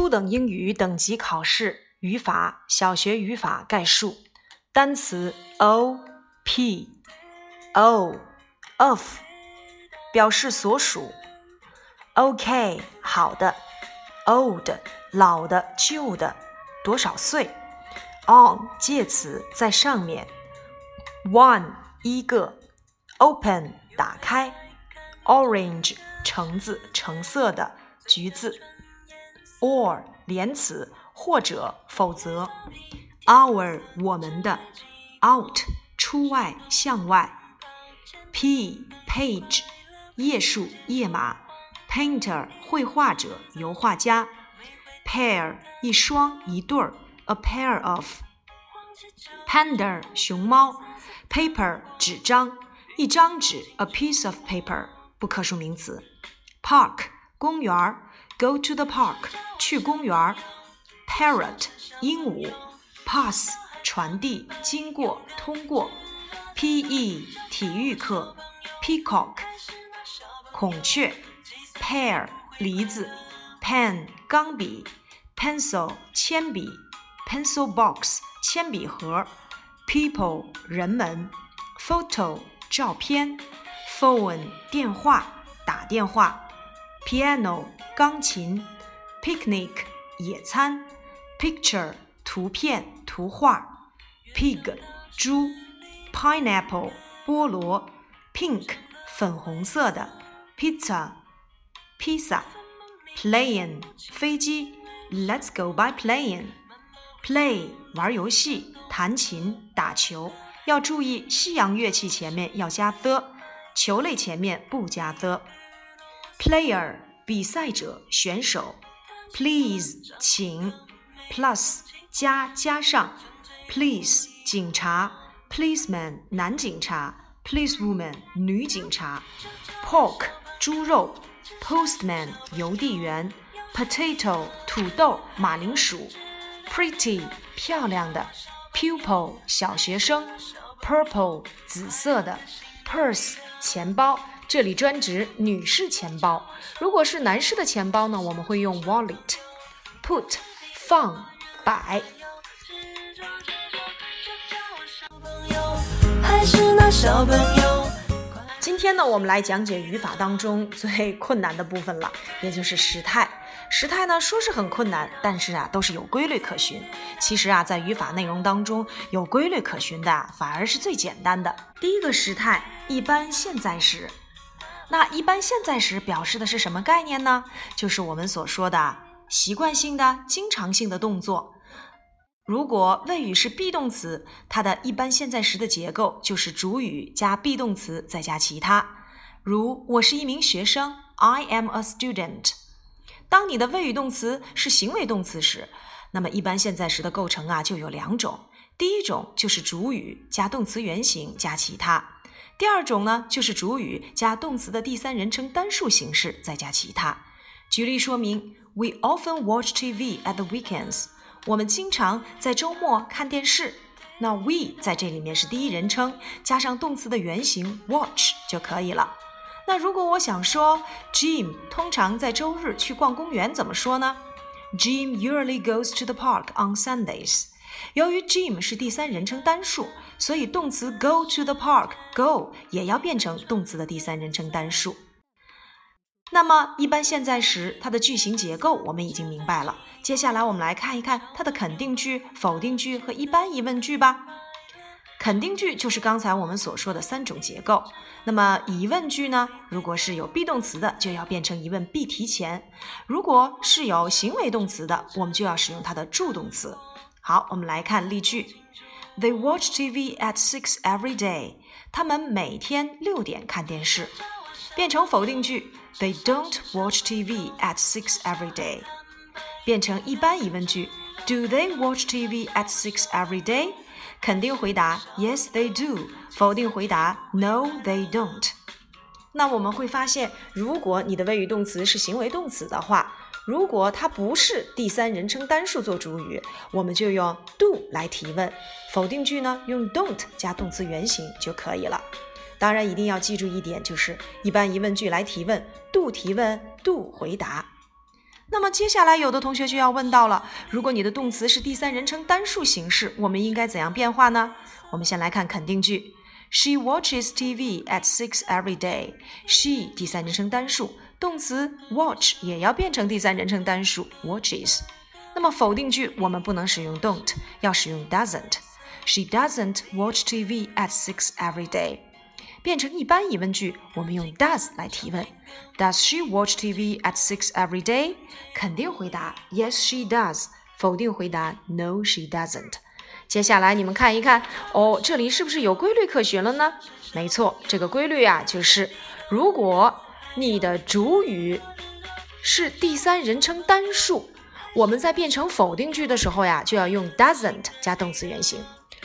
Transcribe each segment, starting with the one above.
初等英语等级考试语法小学语法概述单词 o p o of 表示所属。Ok 好的 old 老的旧的多少岁？on 介词在上面。one 一个。open 打开。orange 橙子橙色的橘子。Or 连词或者否则，our 我们的，out 出外向外，p page 页数页码，painter 绘画者油画家，pair 一双一对儿，a pair of panda 熊猫，paper 纸张一张纸，a piece of paper 不可数名词，park 公园儿。Go to the park，去公园。Parrot，鹦鹉。Pass，传递，经过，通过。P.E，体育课。Peacock，孔雀。Pear，梨子。Pen，钢笔。Pencil，铅笔。Pencil box，铅笔盒。People，人们。Photo，照片。Phone，电话，打电话。Piano。钢琴，picnic 野餐，picture 图片图画，pig 猪，pineapple 菠萝，pink 粉红色的，pizza 披萨，plane 飞机，Let's go by plane，play 玩游戏弹琴打球，要注意西洋乐器前面要加 the，球类前面不加 the，player。 比赛者、选手，please，请，plus，加加上，police，警察，policeman，男警察，policewoman，女警察，pork，猪肉，postman，邮递员，potato，土豆、马铃薯，pretty，漂亮的，pupil，小学生，purple，紫色的，purse，钱包。这里专指女士钱包。如果是男士的钱包呢，我们会用 wallet。put 放摆。今天呢，我们来讲解语法当中最困难的部分了，也就是时态。时态呢，说是很困难，但是啊，都是有规律可循。其实啊，在语法内容当中，有规律可循的反而是最简单的。第一个时态，一般现在时。那一般现在时表示的是什么概念呢？就是我们所说的习惯性的、经常性的动作。如果谓语是 be 动词，它的一般现在时的结构就是主语加 be 动词再加其他。如我是一名学生，I am a student。当你的谓语动词是行为动词时，那么一般现在时的构成啊就有两种。第一种就是主语加动词原形加其他。第二种呢，就是主语加动词的第三人称单数形式，再加其他。举例说明：We often watch TV at the weekends。我们经常在周末看电视。那 we 在这里面是第一人称，加上动词的原形 watch 就可以了。那如果我想说 Jim 通常在周日去逛公园，怎么说呢？Jim usually goes to the park on Sundays。由于 Jim 是第三人称单数，所以动词 go to the park go 也要变成动词的第三人称单数。那么一般现在时它的句型结构我们已经明白了，接下来我们来看一看它的肯定句、否定句和一般疑问句吧。肯定句就是刚才我们所说的三种结构。那么疑问句呢？如果是有 be 动词的，就要变成疑问 be 提前；如果是有行为动词的，我们就要使用它的助动词。好，我们来看例句。They watch TV at six every day。他们每天六点看电视。变成否定句，They don't watch TV at six every day。变成一般疑问句，Do they watch TV at six every day？肯定回答，Yes they do。否定回答，No they don't。那我们会发现，如果你的谓语动词是行为动词的话， 如果它不是第三人称单数做主语，我们就用 do 来提问；否定句呢，用 don't 加动词原形就可以了。当然，一定要记住一点，就是一般疑问句来提问，do 提问，do 回答。那么接下来有的同学就要问到了：如果你的动词是第三人称单数形式，我们应该怎样变化呢？我们先来看肯定句：She watches TV at six every day. She 第三人称单数，动词 watch 也要变成第三人称单数 watches。那么否定句我们不能使用 don't，要使用 doesn't。She doesn't watch TV at six every day. 变成一般疑问句，我们用 does 来提问。Does she watch TV at six every day？肯定回答 Yes, she does。否定回答 No, she doesn't。接下来你们看一看，哦，这里是不是有规律可循了呢？没错，这个规律啊，就是如果你的主语是第三人称单数，我们在变成否定句的时候呀，就要用 doesn't 加动词原形。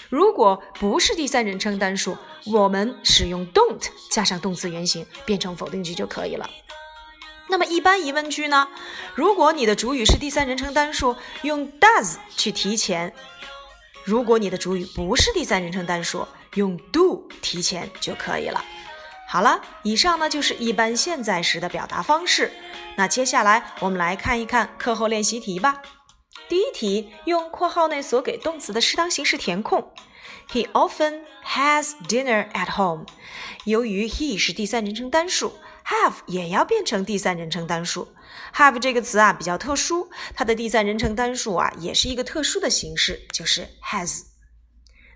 如果不是第三人称单数，我们使用 don't 加上动词原形变成否定句就可以了。那么一般疑问句呢？如果你的主语是第三人称单数，用 does 去提前；如果你的主语不是第三人称单数，用 do 提前就可以了。好了，以上呢就是一般现在时的表达方式。那接下来我们来看一看课后练习题吧。第一题，用括号内所给动词的适当形式填空。He often has dinner at home。由于 he 是第三人称单数，have 也要变成第三人称单数。have 这个词啊比较特殊，它的第三人称单数啊也是一个特殊的形式，就是 has。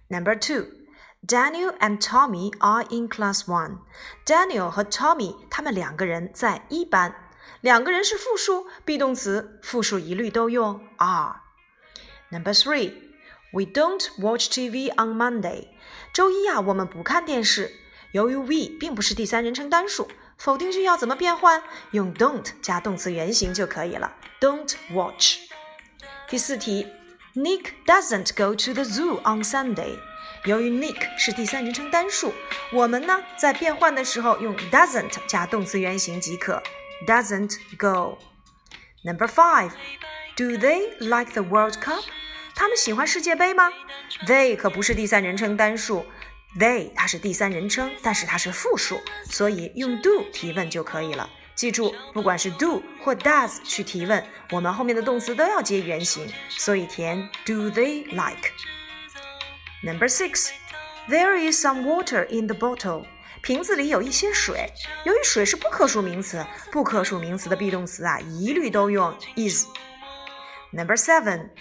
Number two。Daniel and Tommy are in class one. Daniel 和 Tommy 他们两个人在一班。两个人是复数，be 动词复数一律都用 are。Number three, we don't watch TV on Monday。周一啊，我们不看电视。由于 we 并不是第三人称单数，否定句要怎么变换？用 don't 加动词原形就可以了。Don't watch。第四题，Nick doesn't go to the zoo on Sunday。 由于 Nick 是第三人称单数，我们呢在变换的时候用 doesn't 加动词原形即可。doesn't go. Number five, do they like the World Cup? 他们喜欢世界杯吗？They 可不是第三人称单数，they 它是第三人称，但是它是复数，所以用 do 提问就可以了。记住，不管是 do 或 does 去提问，我们后面的动词都要接原形，所以填 do they like. Number six, there is some water in the bottle. 瓶子里有一些水。由于水是不可数名词，不可数名词的 be 动词啊，一律都用 is。Number seven.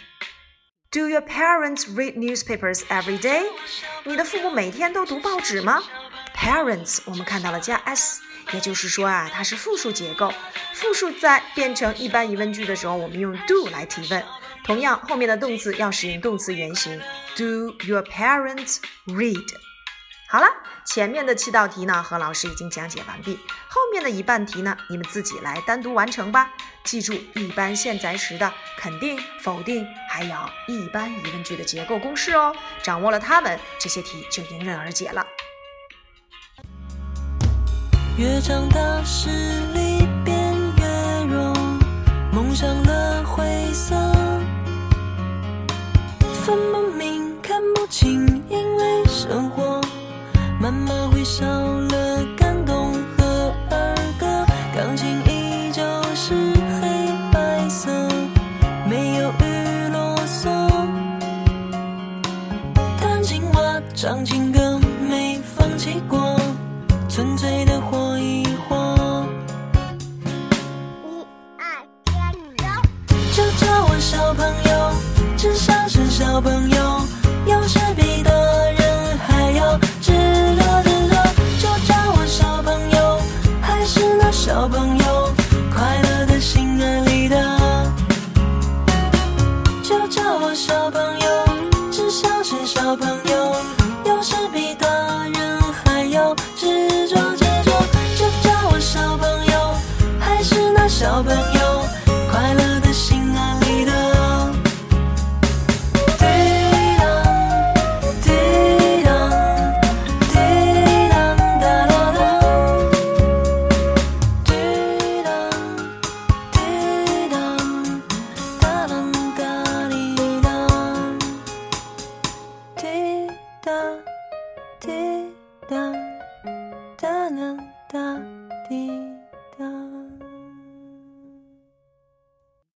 Do your parents read newspapers every day? 你的父母每天都读报纸吗？Parents 我们看到了加 s，也就是说啊，它是复数结构。复数在变成一般疑问句的时候，我们用 do 来提问。同样，后面的动词要使用动词原形。Do your parents read? 好了，前面的七道题呢，何老师已经讲解完毕。后面的一半题呢，你们自己来单独完成吧。记住一般现在时的肯定、否定，还有一般疑问句的结构公式哦。掌握了它们，这些题就迎刃而解了。越长大，视力少了感动和儿歌，钢琴依旧是黑白色，没有雨啰嗦。弹琴话，唱情歌，没放弃过，纯粹的活一活。一二三，走！就叫我小朋友，只想是小朋友，